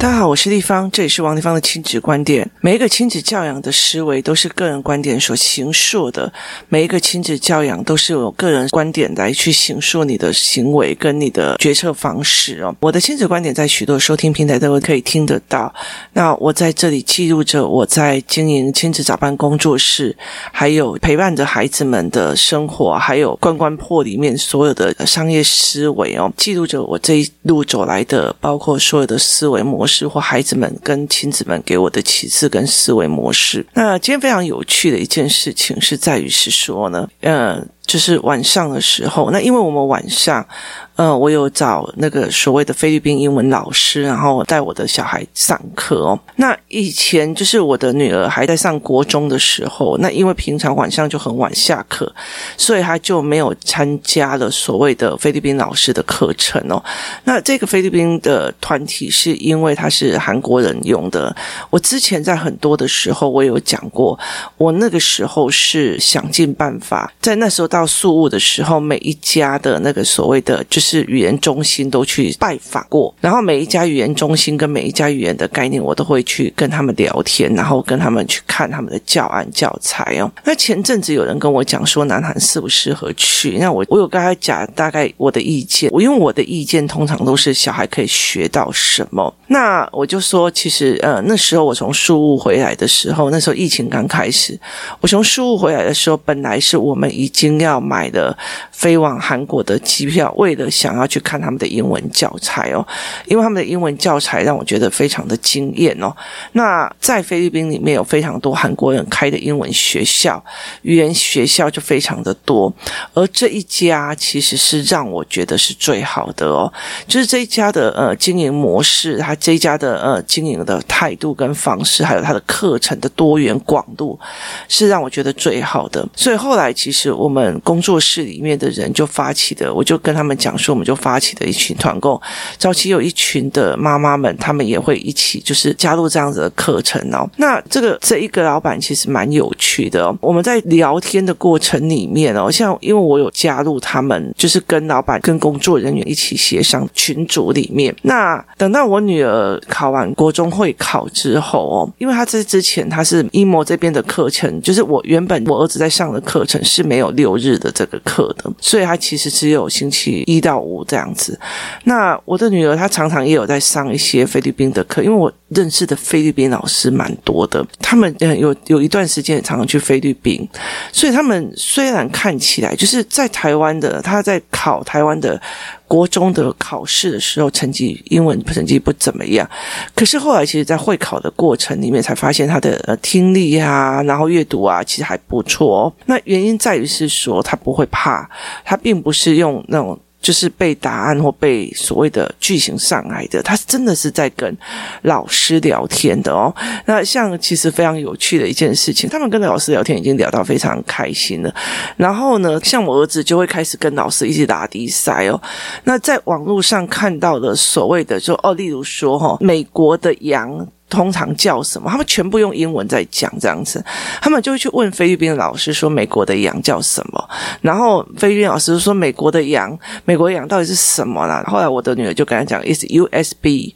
大家好，我是丽芳，这里是王丽芳的亲子观点。每一个亲子教养的思维都是个人观点所形塑的，每一个亲子教养都是有个人观点来去形塑你的行为跟你的决策方式哦。我的亲子观点在许多收听平台都可以听得到。那我在这里记录着我在经营亲子早班工作室，还有陪伴着孩子们的生活，还有关关破里面所有的商业思维哦，记录着我这一路走来的，包括所有的思维模式。是或孩子们跟亲子们给我的启示跟思维模式。那今天非常有趣的一件事情是在于是说呢，呃，就是晚上的时候，那因为我们晚上。嗯，我有找那个所谓的菲律宾英文老师，然后带我的小孩上课哦。那以前就是我的女儿还在上国中的时候，那因为平常晚上就很晚下课，所以她就没有参加了所谓的菲律宾老师的课程哦。那这个菲律宾的团体是因为他是韩国人用的。我之前在很多的时候我有讲过，我那个时候是想尽办法，在那时候到宿务的时候，每一家的那个所谓的就是。语言中心都去拜访过，然后每一家语言中心跟每一家语言的概念，我都会去跟他们聊天，然后跟他们去看他们的教案教材哦。那前阵子有人跟我讲说南韩适不适合去，那我我有跟他讲大概我的意见，我因为我的意见通常都是小孩可以学到什么，那我就说其实呃那时候我从宿务回来的时候，那时候疫情刚开始，我从宿务回来的时候，本来是我们已经要买的飞往韩国的机票，为了。想要去看他们的英文教材哦，因为他们的英文教材让我觉得非常的惊艳哦。那在菲律宾里面有非常多韩国人开的英文学校，语言学校就非常的多，而这一家其实是让我觉得是最好的哦，就是这一家的呃经营模式，他这一家的呃经营的态度跟方式，还有他的课程的多元广度，是让我觉得最好的。所以后来其实我们工作室里面的人就发起的，我就跟他们讲说。我们就发起的一群团购，早期有一群的妈妈们，他们也会一起就是加入这样子的课程哦。那这个这一个老板其实蛮有趣的哦。我们在聊天的过程里面哦，像因为我有加入他们，就是跟老板跟工作人员一起协商群组里面。那等到我女儿考完国中会考之后哦，因为她在之前她是一模这边的课程，就是我原本我儿子在上的课程是没有六日的这个课的，所以他其实只有星期一到五。这样子，那我的女儿她常常也有在上一些菲律宾的课，因为我认识的菲律宾老师蛮多的，他们有有一段时间常常去菲律宾，所以他们虽然看起来就是在台湾的，他在考台湾的国中的考试的时候，成绩英文成绩不怎么样，可是后来其实，在会考的过程里面才发现他的呃听力啊，然后阅读啊，其实还不错哦。那原因在于是说他不会怕，他并不是用那种。就是背答案或背所谓的句型上来的，他真的是在跟老师聊天的哦。那像其实非常有趣的一件事情，他们跟老师聊天已经聊到非常开心了。然后呢，像我儿子就会开始跟老师一起打比赛哦。那在网络上看到的所谓的就哦，例如说哈，美国的羊。通常叫什么？他们全部用英文在讲这样子，他们就会去问菲律宾的老师说：“美国的羊叫什么？”然后菲律宾老师说：“美国的羊，美国羊到底是什么啦？”后来我的女儿就跟他讲：“is USB。”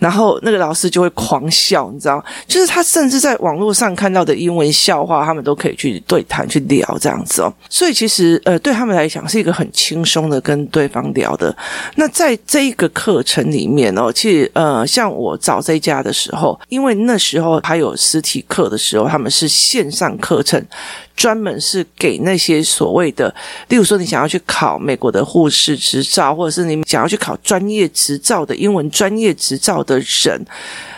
然后那个老师就会狂笑，你知道，就是他甚至在网络上看到的英文笑话，他们都可以去对谈去聊这样子哦。所以其实呃，对他们来讲是一个很轻松的跟对方聊的。那在这一个课程里面哦，其实呃，像我找这家的时候。因为那时候还有实体课的时候，他们是线上课程，专门是给那些所谓的，例如说你想要去考美国的护士执照，或者是你想要去考专业执照的英文专业执照的人。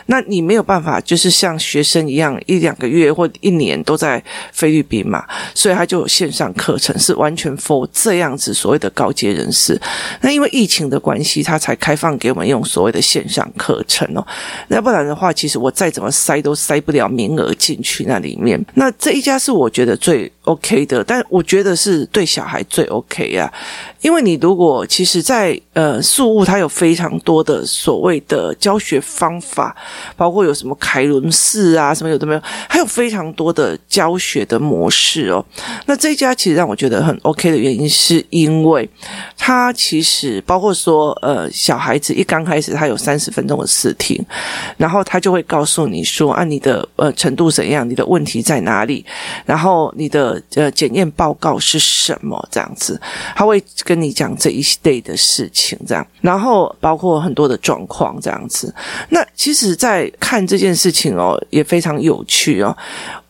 那你没有办法，就是像学生一样一两个月或一年都在菲律宾嘛，所以他就有线上课程，是完全 for 这样子所谓的高阶人士。那因为疫情的关系，他才开放给我们用所谓的线上课程哦。要不然的话，其实我再怎么塞都塞不了名额进去那里面。那这一家是我觉得最 OK 的，但我觉得是对小孩最 OK 啊。因为你如果其实在呃宿务，它有非常多的所谓的教学方法。包括有什么凯伦式啊，什么有的没有，还有非常多的教学的模式哦。那这家其实让我觉得很 OK 的原因，是因为它其实包括说，呃，小孩子一刚开始他有三十分钟的试听，然后他就会告诉你说，啊，你的呃程度怎样，你的问题在哪里，然后你的呃检验报告是什么，这样子，他会跟你讲这一类的事情，这样，然后包括很多的状况，这样子。那其实，在在看这件事情哦，也非常有趣哦。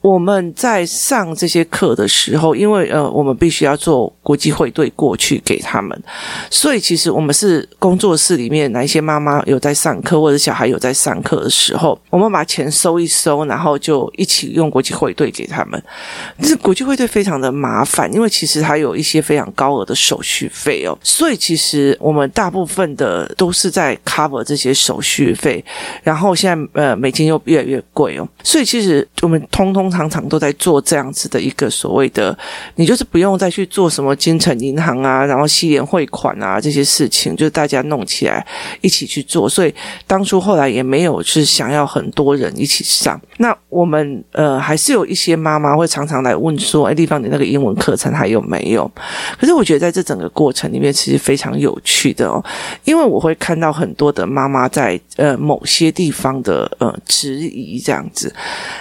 我们在上这些课的时候，因为呃，我们必须要做国际汇对过去给他们，所以其实我们是工作室里面哪一些妈妈有在上课，或者小孩有在上课的时候，我们把钱收一收，然后就一起用国际汇兑给他们。但是国际汇兑非常的麻烦，因为其实它有一些非常高额的手续费哦，所以其实我们大部分的都是在 cover 这些手续费，然后现在呃美金又越来越贵哦，所以其实我们通通。常常都在做这样子的一个所谓的，你就是不用再去做什么金城银行啊，然后西联汇款啊这些事情，就大家弄起来一起去做。所以当初后来也没有是想要很多人一起上。那我们呃还是有一些妈妈会常常来问说：“哎，丽芳，你那个英文课程还有没有？”可是我觉得在这整个过程里面，其实非常有趣的哦，因为我会看到很多的妈妈在呃某些地方的呃质疑这样子。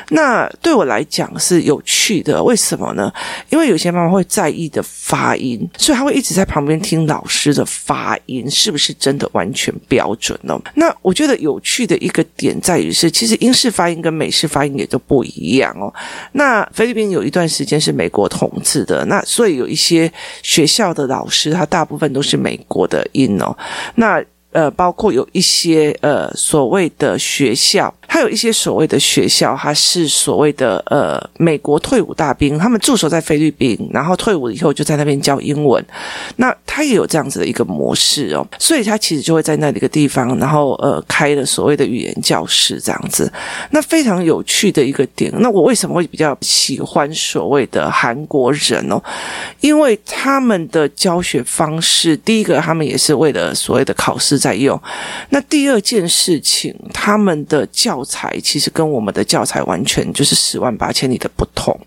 那对我来讲是有趣的，为什么呢？因为有些妈妈会在意的发音，所以他会一直在旁边听老师的发音是不是真的完全标准呢。那我觉得有趣的一个点在于是，其实英式发音跟美式发音也都不一样哦。那菲律宾有一段时间是美国统治的，那所以有一些学校的老师，他大部分都是美国的音哦。那呃，包括有一些呃所谓的学校。还有一些所谓的学校，它是所谓的呃美国退伍大兵，他们驻守在菲律宾，然后退伍以后就在那边教英文。那他也有这样子的一个模式哦，所以他其实就会在那里个地方，然后呃开了所谓的语言教室这样子。那非常有趣的一个点。那我为什么会比较喜欢所谓的韩国人哦？因为他们的教学方式，第一个他们也是为了所谓的考试在用。那第二件事情，他们的教材其实跟我们的教材完全就是十万八千里的不同，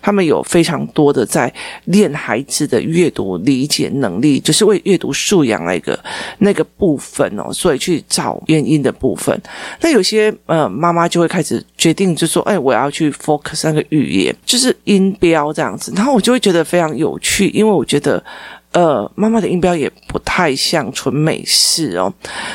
他们有非常多的在练孩子的阅读理解能力，就是为阅读素养那个那个部分哦，所以去找原因的部分。那有些呃妈妈就会开始决定，就说：“哎，我要去 focus 那个语言，就是音标这样子。”然后我就会觉得非常有趣，因为我觉得。呃，妈妈的音标也不太像纯美式哦，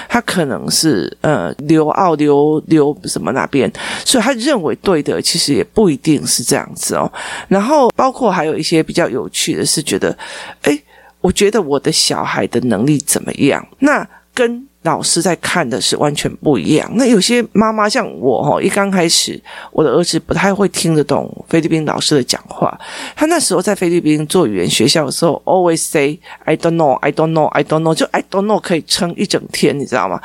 他可能是呃留澳留留什么那边，所以他认为对的，其实也不一定是这样子哦。然后包括还有一些比较有趣的是，觉得，诶，我觉得我的小孩的能力怎么样？那跟。老师在看的是完全不一样。那有些妈妈像我哈，一刚开始我的儿子不太会听得懂菲律宾老师的讲话。他那时候在菲律宾做语言学校的时候，always say I don't know, I don't know, I don't know，就 I don't know 可以撑一整天，你知道吗？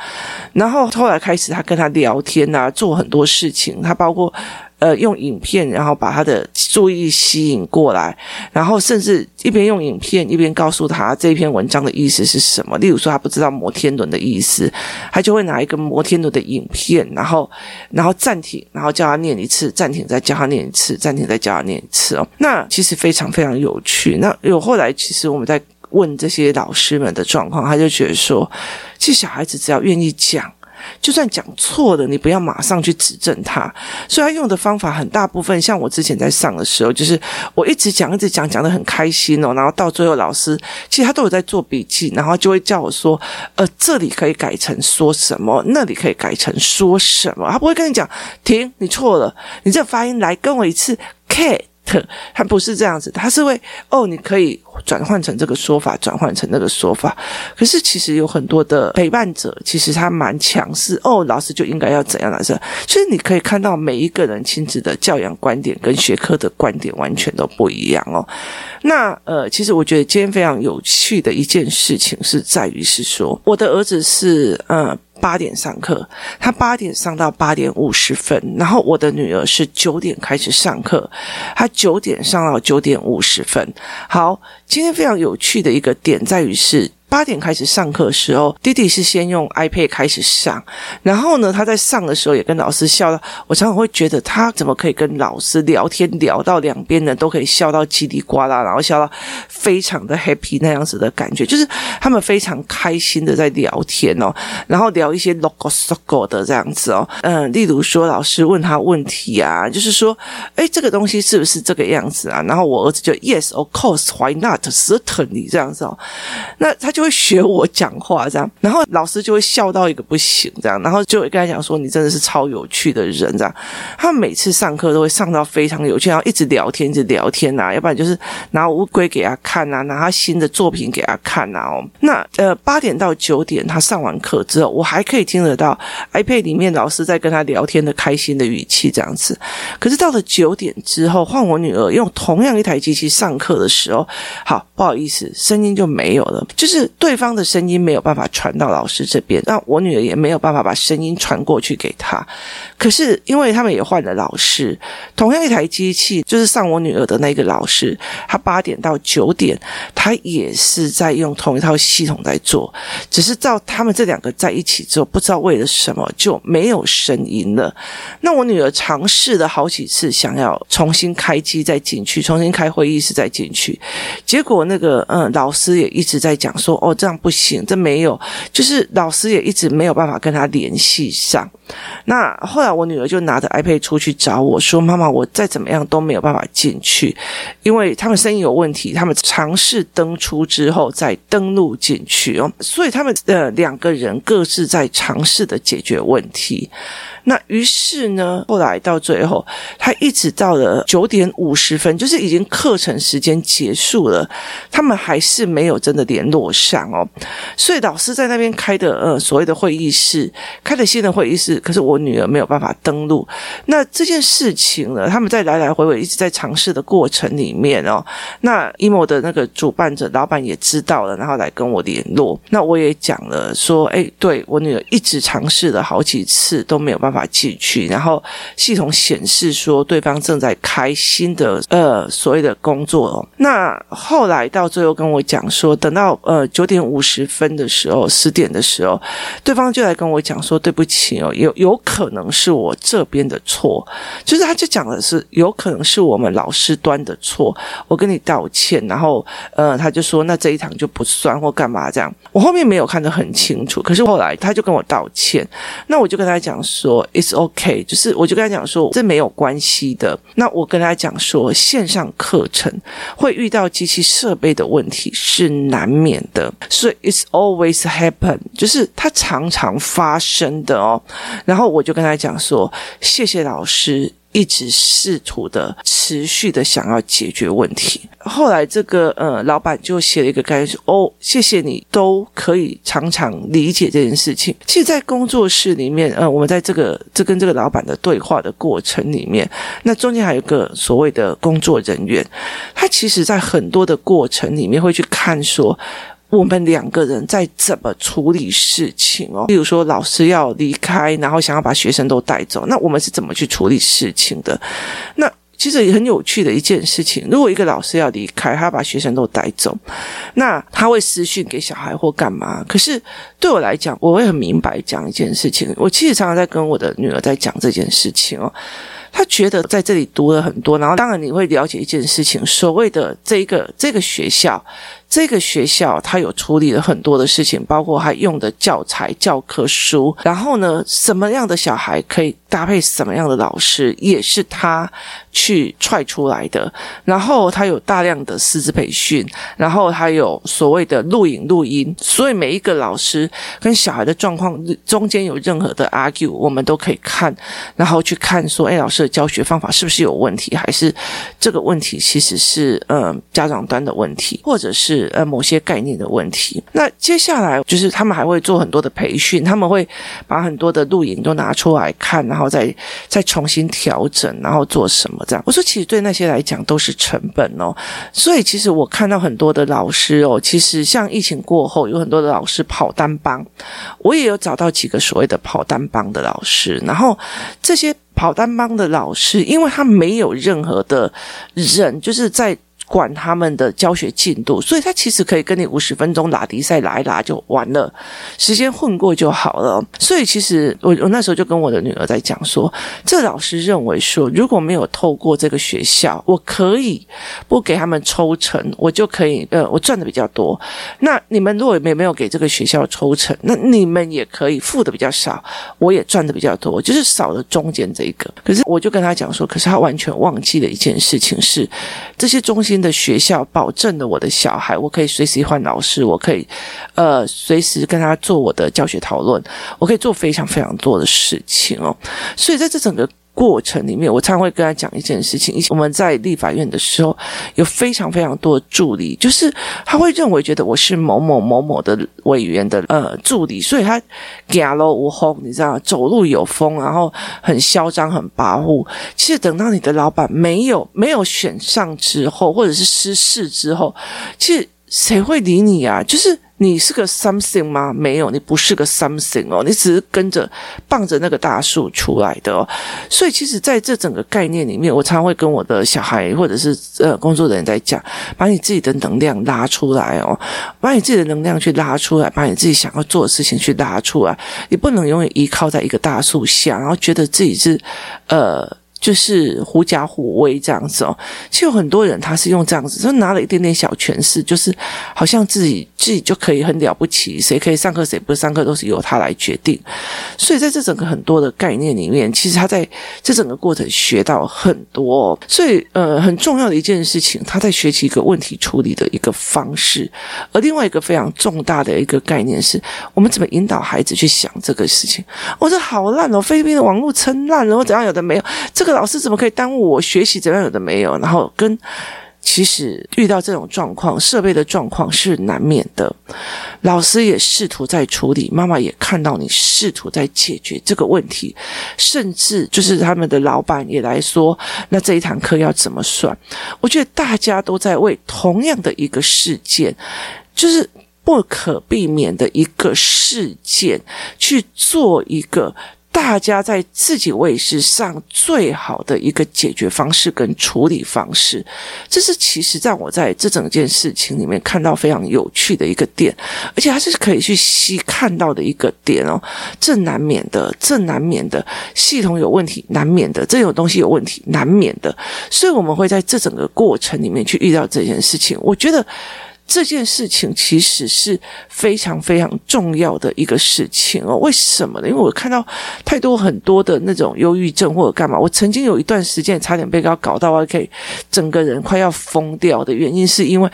然后后来开始他跟他聊天啊，做很多事情，他包括。呃，用影片，然后把他的注意吸引过来，然后甚至一边用影片一边告诉他这篇文章的意思是什么。例如说，他不知道摩天轮的意思，他就会拿一个摩天轮的影片，然后然后暂停，然后叫他念一次，暂停再叫他念一次，暂停再叫他念一次哦。那其实非常非常有趣。那有后来，其实我们在问这些老师们的状况，他就觉得说，其实小孩子只要愿意讲。就算讲错了，你不要马上去指正他。所以他用的方法很大部分，像我之前在上的时候，就是我一直讲，一直讲，讲得很开心哦。然后到最后，老师其实他都有在做笔记，然后就会叫我说：“呃，这里可以改成说什么，那里可以改成说什么。”他不会跟你讲停，你错了，你这发音来跟我一次，K。他不是这样子，他是会哦，你可以转换成这个说法，转换成那个说法。可是其实有很多的陪伴者，其实他蛮强势哦，老师就应该要怎样来着？所以你可以看到每一个人亲子的教养观点跟学科的观点完全都不一样哦。那呃，其实我觉得今天非常有趣的一件事情是在于是说，我的儿子是呃。八点上课，他八点上到八点五十分，然后我的女儿是九点开始上课，她九点上到九点五十分。好，今天非常有趣的一个点在于是。八点开始上课的时候，弟弟是先用 iPad 开始上，然后呢，他在上的时候也跟老师笑到，我常常会觉得他怎么可以跟老师聊天聊到两边呢都可以笑到叽里呱啦，然后笑到非常的 happy 那样子的感觉，就是他们非常开心的在聊天哦，然后聊一些 logo logo 的这样子哦，嗯，例如说老师问他问题啊，就是说，哎，这个东西是不是这个样子啊？然后我儿子就 yes of course why not? Certainly 这样子哦，那他就会学我讲话这样，然后老师就会笑到一个不行这样，然后就会跟他讲说，你真的是超有趣的人这样。他每次上课都会上到非常有趣，然后一直聊天，一直聊天啊，要不然就是拿乌龟给他看啊，拿他新的作品给他看啊哦。那呃八点到九点他上完课之后，我还可以听得到 iPad 里面老师在跟他聊天的开心的语气这样子。可是到了九点之后，换我女儿用同样一台机器上课的时候，好不好意思，声音就没有了，就是对方的声音没有办法传到老师这边，那我女儿也没有办法把声音传过去给他。可是因为他们也换了老师，同样一台机器，就是上我女儿的那个老师，他八点到九点，他也是在用同一套系统在做，只是照他们这两个在一起之后，不知道为了什么就没有声音了。那我女儿尝试了好几次，想要重新开机再进去，重新开会议室再进去，结果那个嗯，老师也一直在讲说，哦，这样不行，这没有，就是老师也一直没有办法跟他联系上。那后来我女儿就拿着 iPad 出去找我说：“妈妈，我再怎么样都没有办法进去，因为他们声音有问题。他们尝试登出之后再登录进去哦，所以他们呃两个人各自在尝试的解决问题。”那于是呢，后来到最后，他一直到了九点五十分，就是已经课程时间结束了，他们还是没有真的联络上想哦。所以老师在那边开的呃所谓的会议室，开的新的会议室，可是我女儿没有办法登录。那这件事情呢，他们在来来回回一直在尝试的过程里面哦，那 emo 的那个主办者老板也知道了，然后来跟我联络。那我也讲了说，哎，对，我女儿一直尝试了好几次都没有办。法进去，然后系统显示说对方正在开新的呃所谓的工作哦。那后来到最后跟我讲说，等到呃九点五十分的时候，十点的时候，对方就来跟我讲说，对不起哦，有有可能是我这边的错，就是他就讲的是有可能是我们老师端的错，我跟你道歉。然后呃他就说那这一堂就不算或干嘛这样。我后面没有看得很清楚，可是后来他就跟我道歉，那我就跟他讲说。It's OK 就是我就跟他讲说，这没有关系的。那我跟他讲说，线上课程会遇到机器设备的问题是难免的，所以 it's always happen，就是它常常发生的哦。然后我就跟他讲说，谢谢老师。一直试图的、持续的想要解决问题。后来，这个呃，老板就写了一个概念说：“哦，谢谢你，都可以常常理解这件事情。”其实，在工作室里面，呃，我们在这个这跟这个老板的对话的过程里面，那中间还有个所谓的工作人员，他其实在很多的过程里面会去看说。我们两个人在怎么处理事情哦？例如说，老师要离开，然后想要把学生都带走，那我们是怎么去处理事情的？那其实也很有趣的一件事情。如果一个老师要离开，他要把学生都带走，那他会私讯给小孩或干嘛？可是对我来讲，我会很明白讲一件事情。我其实常常在跟我的女儿在讲这件事情哦。他觉得在这里读了很多，然后当然你会了解一件事情，所谓的这个这个学校。这个学校他有处理了很多的事情，包括他用的教材、教科书，然后呢，什么样的小孩可以搭配什么样的老师，也是他去踹出来的。然后他有大量的师资培训，然后他有所谓的录影录音，所以每一个老师跟小孩的状况中间有任何的 argue，我们都可以看，然后去看说，哎，老师的教学方法是不是有问题，还是这个问题其实是呃家长端的问题，或者是。呃，某些概念的问题。那接下来就是他们还会做很多的培训，他们会把很多的录影都拿出来看，然后再再重新调整，然后做什么这样。我说，其实对那些来讲都是成本哦。所以其实我看到很多的老师哦，其实像疫情过后，有很多的老师跑单帮，我也有找到几个所谓的跑单帮的老师，然后这些跑单帮的老师，因为他没有任何的人，就是在。管他们的教学进度，所以他其实可以跟你五十分钟拉迪赛拉一拉就完了，时间混过就好了。所以其实我我那时候就跟我的女儿在讲说，这老师认为说，如果没有透过这个学校，我可以不给他们抽成，我就可以呃，我赚的比较多。那你们如果没没有给这个学校抽成，那你们也可以付的比较少，我也赚的比较多，就是少了中间这一个。可是我就跟他讲说，可是他完全忘记了一件事情是，这些中心的学校保证了我的小孩，我可以随时换老师，我可以呃随时跟他做我的教学讨论，我可以做非常非常多的事情哦。所以在这整个。过程里面，我常常会跟他讲一件事情。我们在立法院的时候，有非常非常多的助理，就是他会认为觉得我是某某某某的委员的呃助理，所以他走路有风，你知道，走路有风，然后很嚣张、很跋扈。其实等到你的老板没有没有选上之后，或者是失势之后，其实谁会理你啊？就是。你是个 something 吗？没有，你不是个 something 哦，你只是跟着傍着那个大树出来的哦。所以，其实在这整个概念里面，我常常会跟我的小孩或者是呃工作人员在讲，把你自己的能量拉出来哦，把你自己的能量去拉出来，把你自己想要做的事情去拉出来。你不能永远依靠在一个大树下，然后觉得自己是呃。就是狐假虎威这样子哦，其实有很多人他是用这样子，就拿了一点点小权势，就是好像自己自己就可以很了不起，谁可以上课谁不上课都是由他来决定。所以在这整个很多的概念里面，其实他在这整个过程学到很多。所以呃，很重要的一件事情，他在学习一个问题处理的一个方式。而另外一个非常重大的一个概念是，我们怎么引导孩子去想这个事情。我说好烂哦，菲律宾的网络撑烂了，我怎样有的没有这个。老师怎么可以耽误我学习？怎样有的没有？然后跟其实遇到这种状况，设备的状况是难免的。老师也试图在处理，妈妈也看到你试图在解决这个问题，甚至就是他们的老板也来说，那这一堂课要怎么算？我觉得大家都在为同样的一个事件，就是不可避免的一个事件去做一个。大家在自己位置上最好的一个解决方式跟处理方式，这是其实让我在这整件事情里面看到非常有趣的一个点，而且还是可以去细看到的一个点哦。这难免的，这难免的，系统有问题难免的，这种东西有问题难免的，所以我们会在这整个过程里面去遇到这件事情。我觉得。这件事情其实是非常非常重要的一个事情哦。为什么呢？因为我看到太多很多的那种忧郁症或者干嘛。我曾经有一段时间差点被他搞到我可以整个人快要疯掉的原因，是因为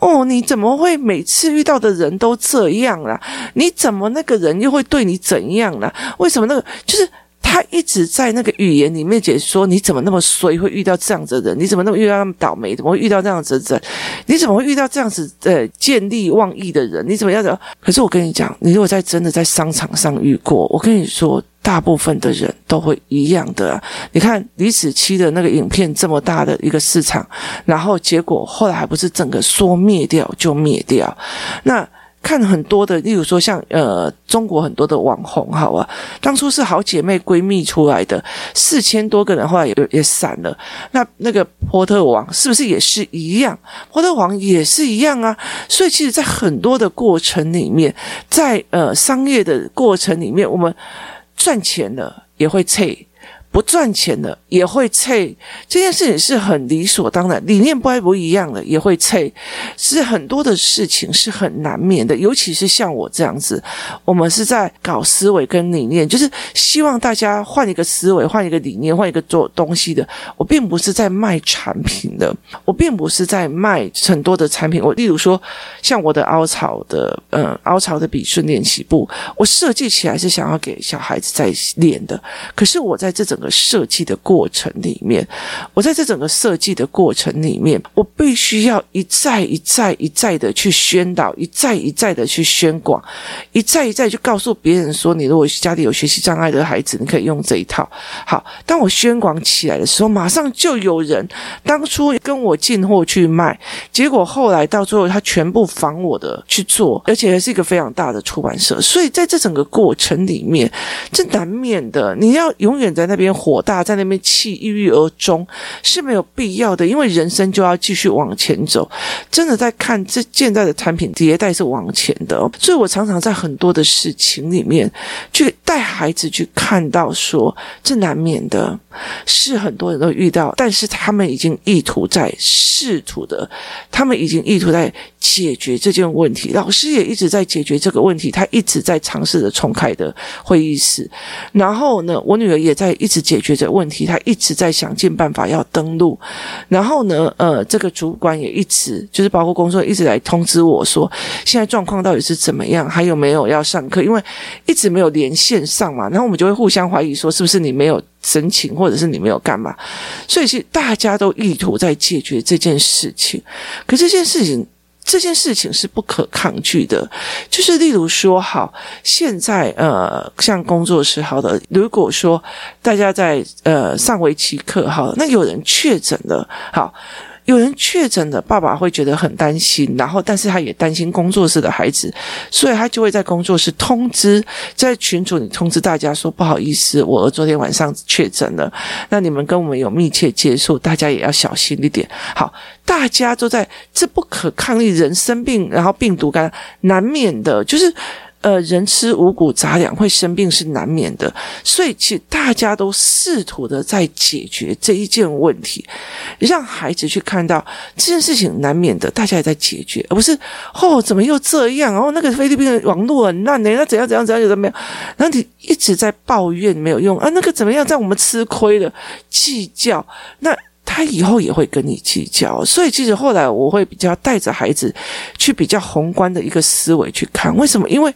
哦，你怎么会每次遇到的人都这样啦？你怎么那个人又会对你怎样啦？为什么那个就是？他一直在那个语言里面解说：“你怎么那么衰，会遇到这样子的人？你怎么那么遇到那么倒霉？怎么会遇到这样子的人？你怎么会遇到这样子呃见利忘义的人？你怎么样的？可是我跟你讲，你如果在真的在商场上遇过，我跟你说，大部分的人都会一样的。你看李子柒的那个影片这么大的一个市场，然后结果后来还不是整个说灭掉就灭掉？那。”看很多的，例如说像呃中国很多的网红，好啊，当初是好姐妹闺蜜出来的，四千多个人，后来也也散了。那那个波特王是不是也是一样？波特王也是一样啊。所以其实，在很多的过程里面，在呃商业的过程里面，我们赚钱了也会脆。不赚钱的也会脆，这件事情是很理所当然，理念不一不一样的也会脆，是很多的事情是很难免的，尤其是像我这样子，我们是在搞思维跟理念，就是希望大家换一个思维，换一个理念，换一个做东西的。我并不是在卖产品的，我并不是在卖很多的产品。我例如说，像我的凹槽的，嗯，凹槽的笔顺练习簿，我设计起来是想要给小孩子在练的，可是我在这整个。设计的过程里面，我在这整个设计的过程里面，我必须要一再一再一再的去宣导，一再一再的去宣广，一再一再去告诉别人说，你如果家里有学习障碍的孩子，你可以用这一套。好，当我宣广起来的时候，马上就有人当初跟我进货去卖，结果后来到最后他全部仿我的去做，而且还是一个非常大的出版社。所以在这整个过程里面，这难免的，你要永远在那边。火大，在那边气郁郁而终是没有必要的，因为人生就要继续往前走。真的在看这现在的产品迭代是往前的，所以我常常在很多的事情里面去带孩子去看到说，这难免的，是很多人都遇到，但是他们已经意图在试图的，他们已经意图在解决这件问题，老师也一直在解决这个问题，他一直在尝试着重开的会议室，然后呢，我女儿也在一直解决这问题，他一直在想尽办法要登录，然后呢，呃，这个主管也一直就是包括工作一直来通知我说，现在状况到底是怎么样，还有没有要上课，因为一直没有连线上嘛，然后我们就会互相怀疑说，是不是你没有申请，或者是你没有干嘛，所以其实大家都意图在解决这件事情，可这件事情。这件事情是不可抗拒的，就是例如说，好，现在呃，像工作室好的，如果说大家在呃上围棋课好，那有人确诊了，好。有人确诊了爸爸会觉得很担心，然后但是他也担心工作室的孩子，所以他就会在工作室通知，在群组里通知大家说，不好意思，我昨天晚上确诊了，那你们跟我们有密切接触，大家也要小心一点。好，大家都在，这不可抗力，人生病，然后病毒感染难免的，就是。呃，人吃五谷杂粮会生病是难免的，所以其实大家都试图的在解决这一件问题，让孩子去看到这件事情难免的，大家也在解决，而不是哦，怎么又这样？哦，那个菲律宾的网络很烂呢，那怎样怎样怎样有的没有？然后你一直在抱怨没有用啊，那个怎么样？在我们吃亏了，计较那。他以后也会跟你计较，所以其实后来我会比较带着孩子去比较宏观的一个思维去看，为什么？因为。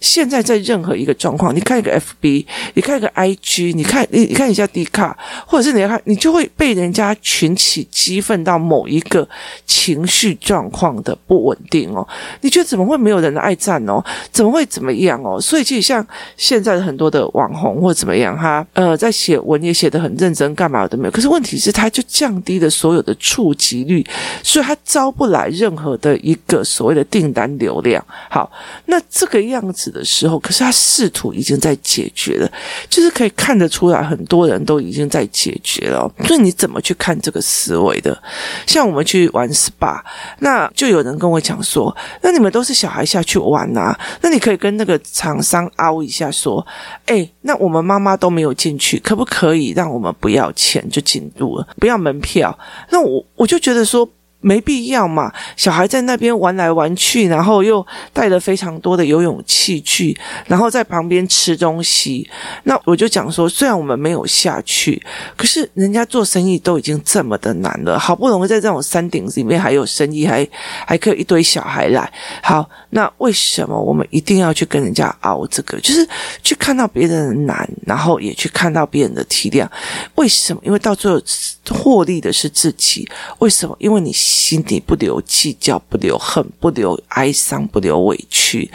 现在在任何一个状况，你看一个 FB，你看一个 IG，你看你你看一下 D 卡，或者是你看，你就会被人家群起激愤到某一个情绪状况的不稳定哦。你觉得怎么会没有人爱赞哦？怎么会怎么样哦？所以其实像现在的很多的网红或怎么样，他呃在写文也写得很认真，干嘛都没有。可是问题是，他就降低了所有的触及率，所以他招不来任何的一个所谓的订单流量。好，那这个样子。的时候，可是他试图已经在解决了，就是可以看得出来，很多人都已经在解决了。所以你怎么去看这个思维的？像我们去玩 SPA，那就有人跟我讲说：“那你们都是小孩下去玩啊？那你可以跟那个厂商凹一下，说：‘哎，那我们妈妈都没有进去，可不可以让我们不要钱就进入了，不要门票？’那我我就觉得说。”没必要嘛，小孩在那边玩来玩去，然后又带了非常多的游泳器具，然后在旁边吃东西。那我就讲说，虽然我们没有下去，可是人家做生意都已经这么的难了，好不容易在这种山顶里面还有生意，还还可以一堆小孩来。好，那为什么我们一定要去跟人家熬这个？就是去看到别人的难，然后也去看到别人的体谅。为什么？因为到最后获利的是自己。为什么？因为你。心底不留计较，不留恨，不留哀伤，不留委屈，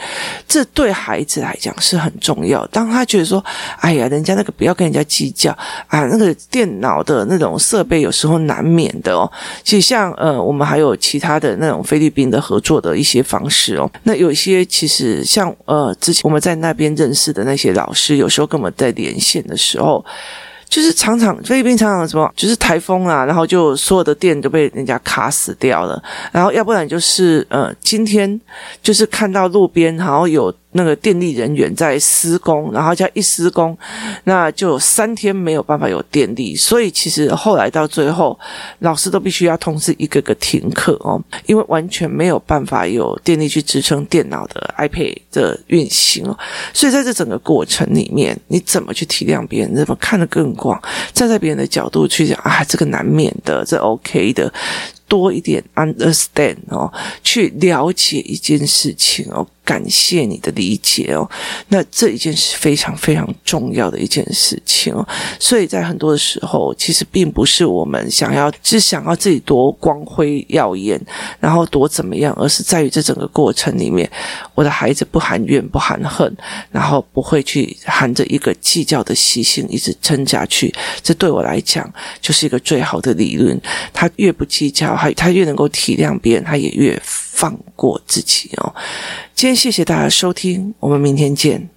这对孩子来讲是很重要。当他觉得说：“哎呀，人家那个不要跟人家计较啊，那个电脑的那种设备有时候难免的哦。”其实像呃，我们还有其他的那种菲律宾的合作的一些方式哦。那有一些其实像呃，之前我们在那边认识的那些老师，有时候跟我们在连线的时候。就是常常菲律宾常常什么，就是台风啊，然后就所有的店都被人家卡死掉了，然后要不然就是呃，今天就是看到路边然后有。那个电力人员在施工，然后叫一施工，那就三天没有办法有电力，所以其实后来到最后，老师都必须要通知一个个停课哦，因为完全没有办法有电力去支撑电脑的 iPad 的运行哦，所以在这整个过程里面，你怎么去体谅别人，怎么看得更广，站在别人的角度去讲啊，这个难免的，这 OK 的。多一点 understand 哦，去了解一件事情哦，感谢你的理解哦，那这一件事非常非常重要的一件事情哦，所以在很多的时候，其实并不是我们想要只想要自己多光辉耀眼，然后多怎么样，而是在于这整个过程里面，我的孩子不含怨不含恨，然后不会去含着一个计较的习性一直撑下去，这对我来讲就是一个最好的理论，他越不计较。他越能够体谅别人，他也越放过自己哦。今天谢谢大家收听，我们明天见。